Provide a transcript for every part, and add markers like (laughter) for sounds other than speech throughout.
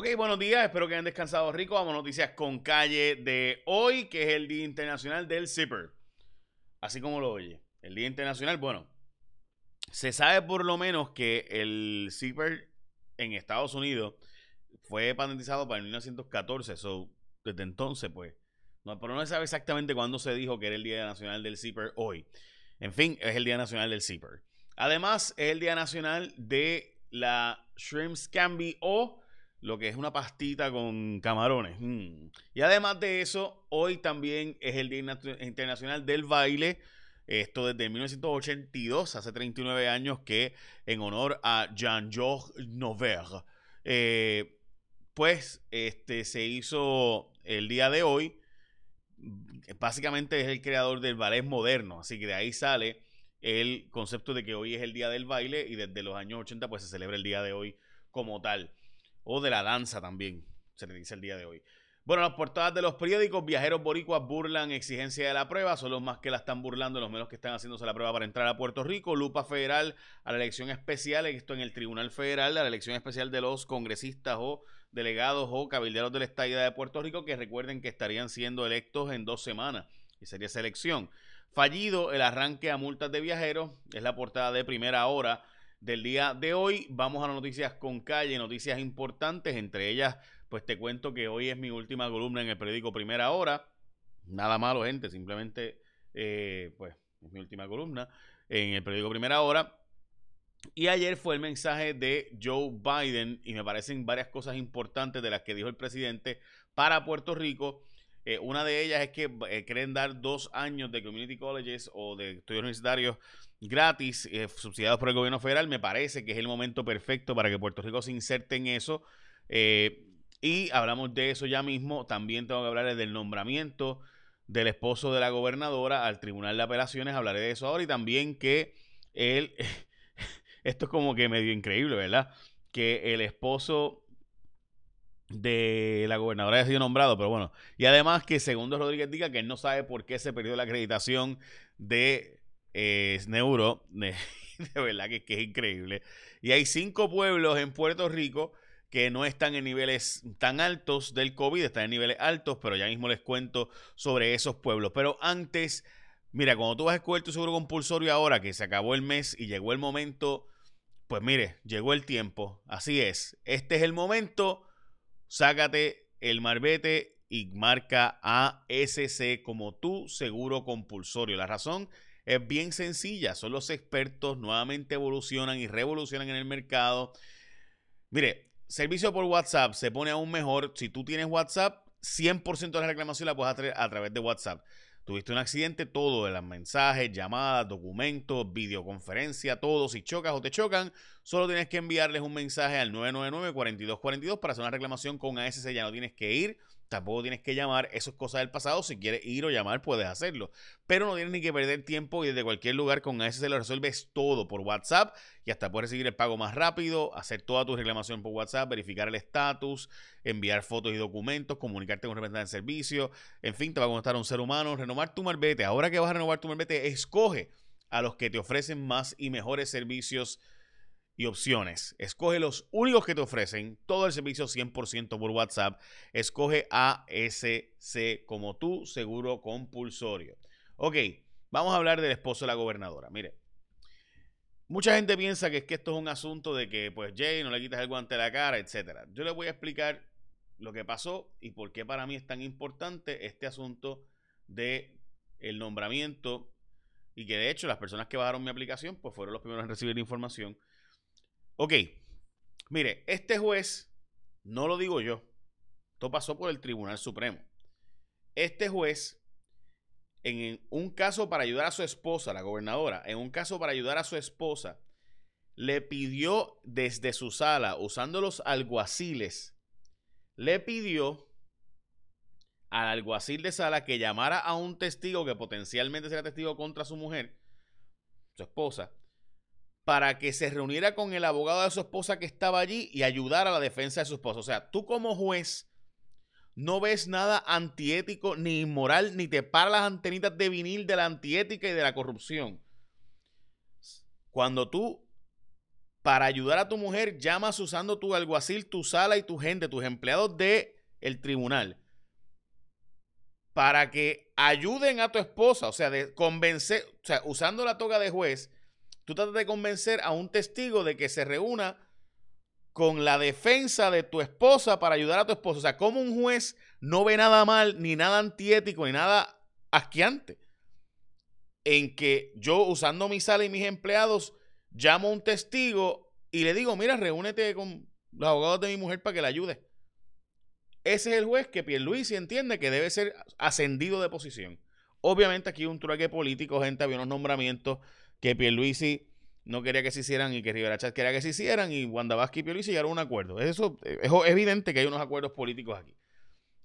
Ok, buenos días, espero que hayan descansado rico. Vamos a noticias con calle de hoy, que es el Día Internacional del Zipper. Así como lo oye. El Día Internacional, bueno, se sabe por lo menos que el zipper en Estados Unidos fue patentizado para el 1914, so, desde entonces, pues, no, pero no se sabe exactamente cuándo se dijo que era el Día Nacional del Zipper hoy. En fin, es el Día Nacional del Zipper. Además, es el Día Nacional de la Shrimp Scampi o lo que es una pastita con camarones. Mm. Y además de eso, hoy también es el Día Internacional del Baile. Esto desde 1982, hace 39 años, que en honor a Jean-Georges Noverre, eh, pues este, se hizo el día de hoy. Básicamente es el creador del ballet moderno, así que de ahí sale el concepto de que hoy es el día del baile y desde los años 80 pues se celebra el día de hoy como tal o de la danza también, se le dice el día de hoy. Bueno, las portadas de los periódicos, viajeros boricuas burlan exigencia de la prueba, son los más que la están burlando, los menos que están haciéndose la prueba para entrar a Puerto Rico. Lupa federal a la elección especial, esto en el Tribunal Federal, a la elección especial de los congresistas o delegados o cabilderos del Estado de Puerto Rico, que recuerden que estarían siendo electos en dos semanas, y sería esa elección. Fallido el arranque a multas de viajeros, es la portada de primera hora del día de hoy. Vamos a las noticias con calle, noticias importantes, entre ellas, pues te cuento que hoy es mi última columna en el periódico Primera Hora. Nada malo, gente, simplemente, eh, pues, es mi última columna en el periódico Primera Hora. Y ayer fue el mensaje de Joe Biden y me parecen varias cosas importantes de las que dijo el presidente para Puerto Rico. Eh, una de ellas es que eh, quieren dar dos años de community colleges o de estudios universitarios gratis, eh, subsidiados por el gobierno federal. Me parece que es el momento perfecto para que Puerto Rico se inserte en eso. y hablamos de eso ya mismo. También tengo que hablar del nombramiento del esposo de la gobernadora al Tribunal de Apelaciones. Hablaré de eso ahora. Y también que él, (laughs) esto es como que medio increíble, ¿verdad? Que el esposo de la gobernadora haya sido nombrado, pero bueno. Y además que segundo Rodríguez diga que él no sabe por qué se perdió la acreditación de eh, Neuro. (laughs) De, verdad que, que, es increíble. Y hay cinco pueblos en Puerto Rico que no están en niveles tan altos del COVID, están en niveles altos, pero ya mismo les cuento sobre esos pueblos. Pero antes, mira, cuando tú vas a escoger tu seguro compulsorio ahora, que se acabó el mes y llegó el momento, pues mire, llegó el tiempo. Así es. Este es el momento sácate el marbete y marca ASC como tu seguro compulsorio. La razón es bien sencilla, son los expertos, nuevamente evolucionan y revolucionan en el mercado. Mire, servicio por WhatsApp se pone aún mejor. Si tú tienes WhatsApp, 100% de la reclamación la puedes hacer a través de WhatsApp. Tuviste un accidente, todo de los mensajes, llamadas, documentos, videoconferencia, todo. Si chocas o te chocan, solo tienes que enviarles un mensaje al 999-4242 para hacer una reclamación con ASC. Ya no tienes que ir Tampoco tienes que llamar, eso es cosa del pasado. Si quieres ir o llamar, puedes hacerlo. Pero no tienes ni que perder tiempo y desde cualquier lugar con ASC lo resuelves todo por WhatsApp y hasta puedes recibir el pago más rápido, hacer toda tu reclamación por WhatsApp, verificar el estatus, enviar fotos y documentos, comunicarte con un representante de servicio. En fin, te va a contestar un ser humano, renovar tu marbete. Ahora que vas a renovar tu marbete, escoge a los que te ofrecen más y mejores servicios y opciones. Escoge los únicos que te ofrecen todo el servicio 100% por WhatsApp. Escoge ASC como tu seguro compulsorio. Ok, vamos a hablar del esposo de la gobernadora. Mire, mucha gente piensa que es que esto es un asunto de que, pues, Jay, no le quitas el guante a la cara, etc. Yo le voy a explicar lo que pasó y por qué para mí es tan importante este asunto de el nombramiento y que de hecho las personas que bajaron mi aplicación pues fueron los primeros en recibir información Ok, mire, este juez, no lo digo yo, esto pasó por el Tribunal Supremo. Este juez, en un caso para ayudar a su esposa, la gobernadora, en un caso para ayudar a su esposa, le pidió desde su sala, usando los alguaciles, le pidió al alguacil de sala que llamara a un testigo que potencialmente será testigo contra su mujer, su esposa, para que se reuniera con el abogado de su esposa que estaba allí y ayudara a la defensa de su esposa. O sea, tú como juez no ves nada antiético ni inmoral, ni te para las antenitas de vinil de la antiética y de la corrupción. Cuando tú para ayudar a tu mujer, llamas usando tu alguacil, tu sala y tu gente, tus empleados del el tribunal, para que ayuden a tu esposa, o sea, de convencer, o sea, usando la toga de juez, tú tratas de convencer a un testigo de que se reúna con la defensa de tu esposa para ayudar a tu esposa. O sea, como un juez no ve nada mal, ni nada antiético, ni nada asqueante en que yo, usando mi sala y mis empleados, llamo a un testigo y le digo, mira, reúnete con los abogados de mi mujer para que la ayude. Ese es el juez que Pierluisi entiende que debe ser ascendido de posición. Obviamente aquí un trueque político, gente, había unos nombramientos que Pierluisi no quería que se hicieran y que Rivera Chat quería que se hicieran y Wanda Vázquez y Pierluisi llegaron a un acuerdo. Eso es evidente que hay unos acuerdos políticos aquí.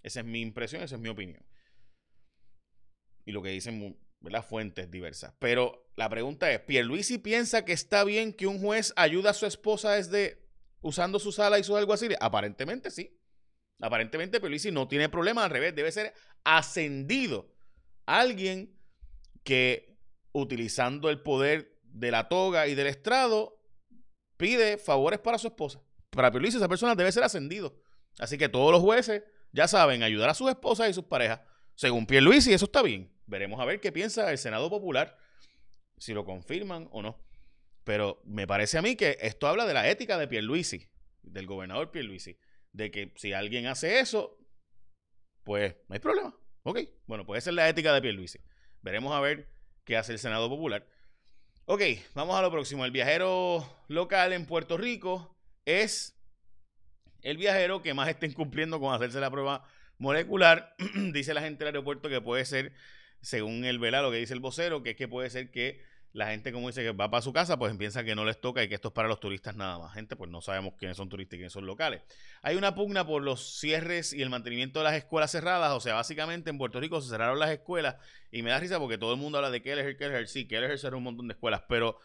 Esa es mi impresión, esa es mi opinión. Y lo que dicen las fuentes diversas. Pero la pregunta es, ¿Pierluisi piensa que está bien que un juez ayude a su esposa desde usando su sala y sus alguaciles? Aparentemente sí. Aparentemente Pierluisi no tiene problema, al revés, debe ser ascendido. Alguien que utilizando el poder de la toga y del estrado pide favores para su esposa. Para Pierluisi esa persona debe ser ascendido. Así que todos los jueces ya saben ayudar a sus esposas y sus parejas. Según Pierluisi, eso está bien. Veremos a ver qué piensa el Senado Popular, si lo confirman o no. Pero me parece a mí que esto habla de la ética de Pierluisi, del gobernador Pierluisi, de que si alguien hace eso, pues no hay problema. Ok, bueno, puede ser la ética de Pierluisi. Veremos a ver qué hace el Senado Popular. Ok, vamos a lo próximo. El viajero local en Puerto Rico es el viajero que más está incumpliendo con hacerse la prueba molecular. (clears throat) Dice la gente del aeropuerto que puede ser según el vela, lo que dice el vocero, que es que puede ser que la gente, como dice, que va para su casa, pues piensa que no les toca y que esto es para los turistas nada más. Gente, pues no sabemos quiénes son turistas y quiénes son locales. Hay una pugna por los cierres y el mantenimiento de las escuelas cerradas. O sea, básicamente en Puerto Rico se cerraron las escuelas y me da risa porque todo el mundo habla de Kelleher, Kelleher. Sí, Kelleher cerró un montón de escuelas, pero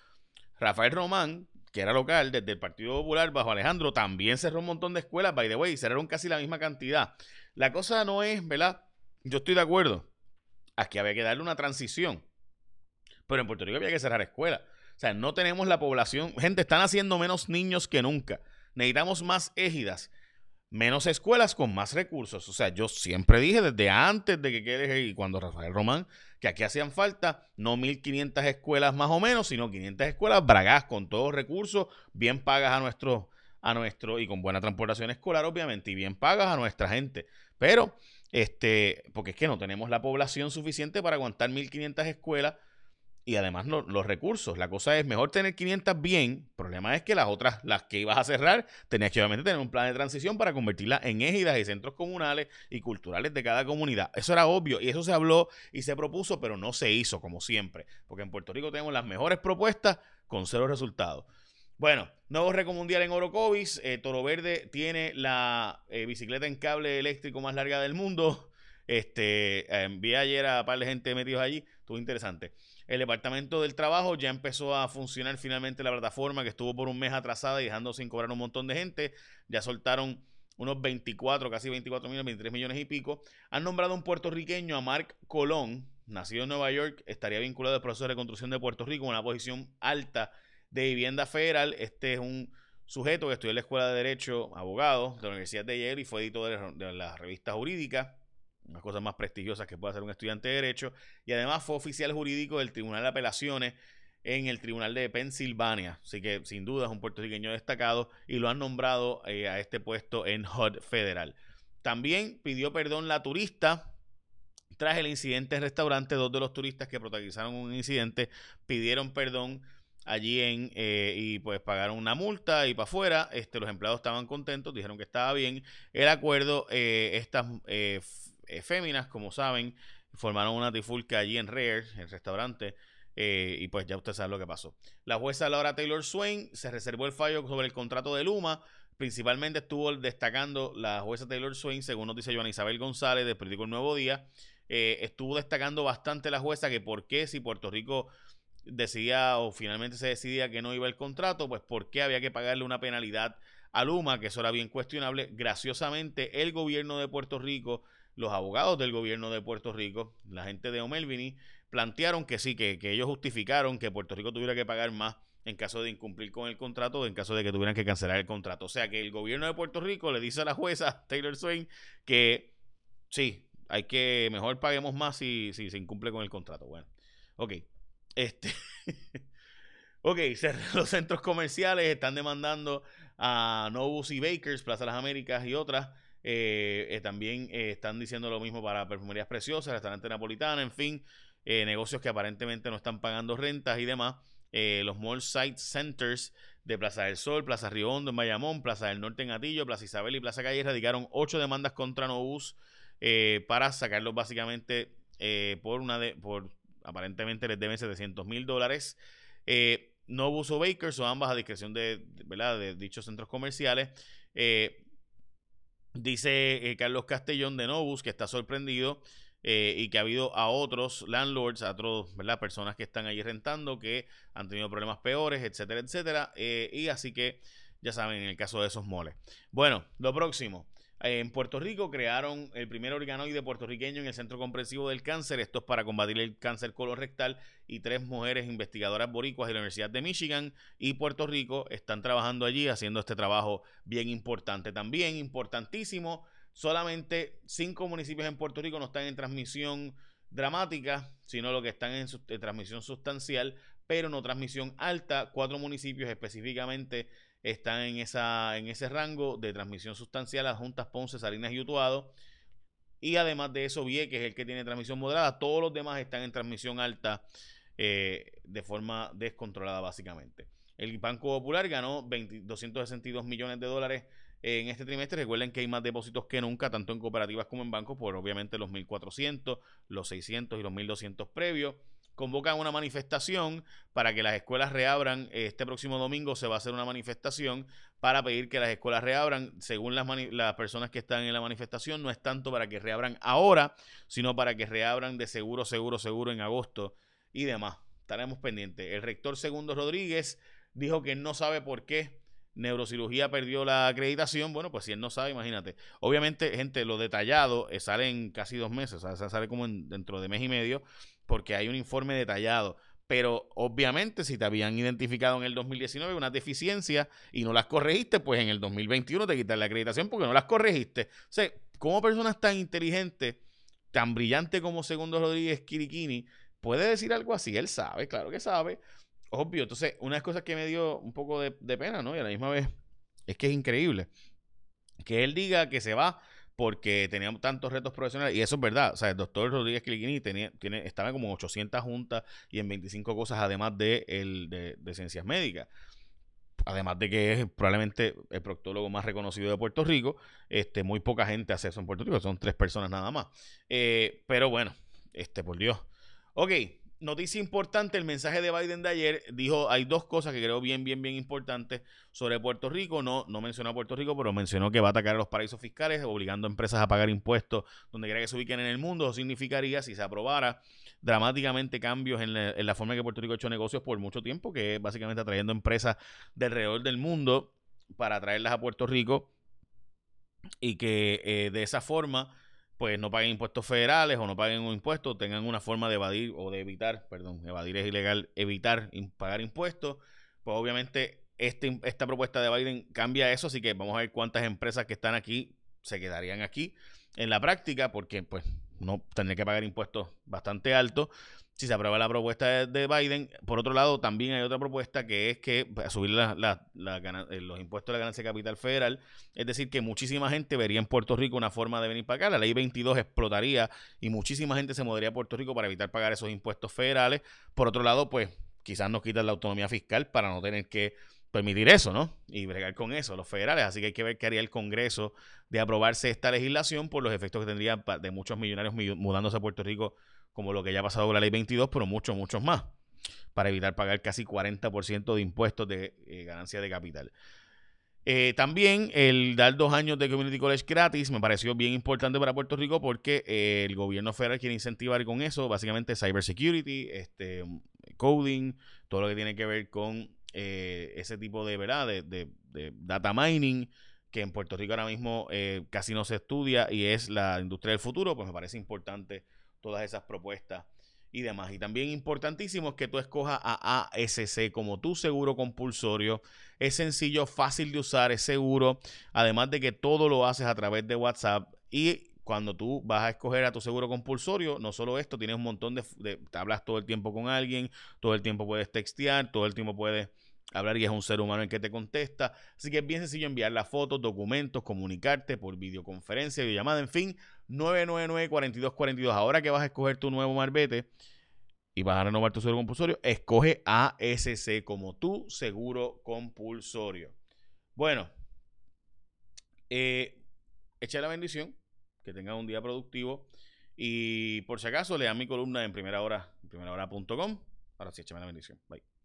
Rafael Román, que era local desde el Partido Popular bajo Alejandro, también cerró un montón de escuelas, by the way, y cerraron casi la misma cantidad. La cosa no es, ¿verdad? Yo estoy de acuerdo aquí había que darle una transición. Pero en Puerto Rico había que cerrar escuelas. O sea, no tenemos la población. Gente, están haciendo menos niños que nunca. Necesitamos más égidas, menos escuelas con más recursos. O sea, yo siempre dije desde antes de que quede y cuando Rafael Román, que aquí hacían falta no 1500 escuelas más o menos, sino 500 escuelas bragas con todos recursos, bien pagas a nuestro, a nuestro y con buena transportación escolar, obviamente, y bien pagas a nuestra gente. Pero este, porque es que no tenemos la población suficiente para aguantar 1500 escuelas y además los recursos. La cosa es mejor tener 500 bien. El problema es que las otras, las que ibas a cerrar, tenías que obviamente tener un plan de transición para convertirlas en égidas y centros comunales y culturales de cada comunidad. Eso era obvio y eso se habló y se propuso, pero no se hizo como siempre. Porque en Puerto Rico tenemos las mejores propuestas con cero resultados. Bueno, nuevo récord mundial en Orocovis. Eh, Toro Verde tiene la eh, bicicleta en cable eléctrico más larga del mundo. Este, envié ayer a un par de gente metidos allí. Estuvo interesante. El departamento del trabajo ya empezó a funcionar finalmente la plataforma que estuvo por un mes atrasada y dejando sin cobrar un montón de gente. Ya soltaron unos 24, casi 24 millones, 23 millones y pico. Han nombrado un puertorriqueño a Mark Colón, nacido en Nueva York, estaría vinculado al proceso de reconstrucción de Puerto Rico, una posición alta de Vivienda Federal. Este es un sujeto que estudió en la Escuela de Derecho, abogado de la Universidad de Yale y fue editor de la revista jurídica, las cosas más prestigiosas que puede hacer un estudiante de Derecho. Y además fue oficial jurídico del Tribunal de Apelaciones en el Tribunal de Pensilvania. Así que sin duda es un puertorriqueño destacado y lo han nombrado eh, a este puesto en HUD Federal. También pidió perdón la turista tras el incidente en restaurante. Dos de los turistas que protagonizaron un incidente pidieron perdón allí en eh, y pues pagaron una multa y para afuera. Este, los empleados estaban contentos, dijeron que estaba bien el acuerdo. Eh, estas féminas, como saben, formaron una trifulca allí en Rare, el restaurante. y pues ya usted sabe lo que pasó. La jueza Laura Taylor Swain se reservó el fallo sobre el contrato de Luma. Principalmente estuvo destacando la jueza Taylor Swain, según nos dice Joana Isabel González del periódico El Nuevo Día. estuvo destacando bastante la jueza que por qué si Puerto Rico decidía o finalmente se decidía que no iba el contrato, pues ¿por qué había que pagarle una penalidad a Luma? Que eso era bien cuestionable. Graciosamente, el gobierno de Puerto Rico, los abogados del gobierno de Puerto Rico, la gente de Omelvini, plantearon que sí, que, que ellos justificaron que Puerto Rico tuviera que pagar más en caso de incumplir con el contrato o en caso de que tuvieran que cancelar el contrato. O sea que el gobierno de Puerto Rico le dice a la jueza (laughs) Taylor Swain que sí, hay que, mejor paguemos más si, si se incumple con el contrato. Bueno, ok. Este. (laughs) ok, (laughs) los centros comerciales están demandando a Novus y Bakers, Plaza de las Américas y otras. Eh, eh, también eh, están diciendo lo mismo para perfumerías preciosas, restaurante napolitana, en fin, negocios que aparentemente no están pagando rentas y demás. los Mall Site Centers de Plaza del Sol, Plaza Río Hondo en Bayamón, Plaza del Norte en Atillo, Plaza Isabel y Plaza Calle radicaron ocho demandas contra Novus para sacarlos básicamente por una de, por aparentemente les deben 700 mil dólares. Novus o Bakers o ambas a discreción de, ¿verdad? de dichos centros comerciales. Eh, dice eh, Carlos Castellón de Novus que está sorprendido eh, y que ha habido a otros landlords, a otros. Personas que están allí rentando que han tenido problemas peores, etcétera, etcétera. y así que, ya saben, en el caso de esos moles. Bueno, lo próximo. En Puerto Rico crearon el primer organoide puertorriqueño en el Centro Comprensivo del Cáncer. Esto es para combatir el cáncer colorectal. Y tres mujeres investigadoras boricuas de la Universidad de Michigan y Puerto Rico están trabajando allí haciendo este trabajo bien importante. También importantísimo, solamente cinco municipios en Puerto Rico no están en transmisión dramática, sino lo que están en transmisión sustancial, pero no transmisión alta. Cuatro municipios específicamente están en, esa, en ese rango de transmisión sustancial las juntas Ponce, Salinas y Utuado. Y además de eso, que es el que tiene transmisión moderada. Todos los demás están en transmisión alta eh, de forma descontrolada, básicamente. El Banco Popular ganó 262 millones de dólares en este trimestre. Recuerden que hay más depósitos que nunca, tanto en cooperativas como en bancos, por obviamente los 1.400, los 600 y los 1.200 previos convocan una manifestación para que las escuelas reabran. Este próximo domingo se va a hacer una manifestación para pedir que las escuelas reabran. Según las, las personas que están en la manifestación, no es tanto para que reabran ahora, sino para que reabran de seguro, seguro, seguro en agosto y demás. Estaremos pendientes. El rector Segundo Rodríguez dijo que no sabe por qué neurocirugía perdió la acreditación. Bueno, pues si él no sabe, imagínate. Obviamente, gente, lo detallado eh, sale en casi dos meses, o sea, sale como dentro de mes y medio porque hay un informe detallado. Pero obviamente si te habían identificado en el 2019 una deficiencia y no las corregiste, pues en el 2021 te quitan la acreditación porque no las corregiste. O sea, como personas tan inteligentes, tan brillante como Segundo Rodríguez Kirikini, puede decir algo así? Él sabe, claro que sabe. Obvio. Entonces, una de las cosas que me dio un poco de pena, ¿no? Y a la misma vez es que es increíble que él diga que se va porque teníamos tantos retos profesionales, y eso es verdad, o sea, el doctor Rodríguez Cliquini tenía, tiene, estaba como 800 juntas y en 25 cosas, además de, el, de, ciencias médicas. Además de que es probablemente el proctólogo más reconocido de Puerto Rico, este, muy poca gente hace eso en Puerto Rico, son tres personas nada más. Eh, pero bueno, este, por Dios. Ok, noticia importante, el mensaje de Biden de ayer dijo, hay dos cosas que creo bien, bien, bien importantes sobre Puerto Rico. No, no mencionó a Puerto Rico, pero mencionó que va a atacar a los paraísos fiscales, obligando a empresas a pagar impuestos donde quiera que se ubiquen en el mundo. Eso significaría, si se aprobara, dramáticamente cambios en la, forma en que Puerto Rico ha hecho negocios por mucho tiempo, que es básicamente atrayendo empresas de alrededor del mundo para traerlas a Puerto Rico y que eh, de esa forma pues no paguen impuestos federales o no paguen un impuesto, tengan una forma de evadir o de evitar, perdón, evadir es ilegal, evitar pagar impuestos, pues obviamente este, esta propuesta de Biden cambia eso, así que vamos a ver cuántas empresas que están aquí se quedarían aquí en la práctica, porque pues no tendría que pagar impuestos bastante altos si se aprueba la propuesta de, Biden. Por otro lado, también hay otra propuesta que es que pues, subir eh, los impuestos de la ganancia de capital federal. Es decir, que muchísima gente vería en Puerto Rico una forma de venir para acá. La ley 22 explotaría y muchísima gente se mudaría a Puerto Rico para evitar pagar esos impuestos federales. Por otro lado, pues quizás nos quitan la autonomía fiscal para no tener que permitir eso, ¿no? Y bregar con eso, los federales. Así que hay que ver qué haría el Congreso de aprobarse esta legislación por los efectos que tendría de muchos millonarios mudándose a Puerto Rico como lo que ya ha pasado con la ley 22, pero muchos, muchos más, para evitar pagar casi 40% de impuestos de eh, ganancia de capital. Eh, también el dar dos años de Community College gratis me pareció bien importante para Puerto Rico porque eh, el gobierno federal quiere incentivar con eso, básicamente cybersecurity, este, coding, todo lo que tiene que ver con ese tipo de, ¿verdad? De, data mining que en Puerto Rico ahora mismo casi no se estudia y es la industria del futuro, pues me parece importante todas esas propuestas y demás. Y también importantísimo es que tú escojas a ASC como tu seguro compulsorio. Es sencillo, fácil de usar, es seguro. Además de que todo lo haces a través de WhatsApp. Y cuando tú vas a escoger a tu seguro compulsorio, no solo esto, tienes un montón de, de hablas todo el tiempo con alguien, todo el tiempo puedes textear, todo el tiempo puedes hablar y es un ser humano el que te contesta. Así que es bien sencillo enviar las fotos, documentos, comunicarte por videoconferencia, videollamada, en fin, 999-4242. Ahora que vas a escoger tu nuevo marbete y vas a renovar tu seguro compulsorio, escoge ASC como tu seguro compulsorio. Bueno, eh, echa la bendición, que tengas un día productivo y por si acaso lean mi columna en primera hora, en primera hora.com. Ahora sí, échame la bendición. Bye.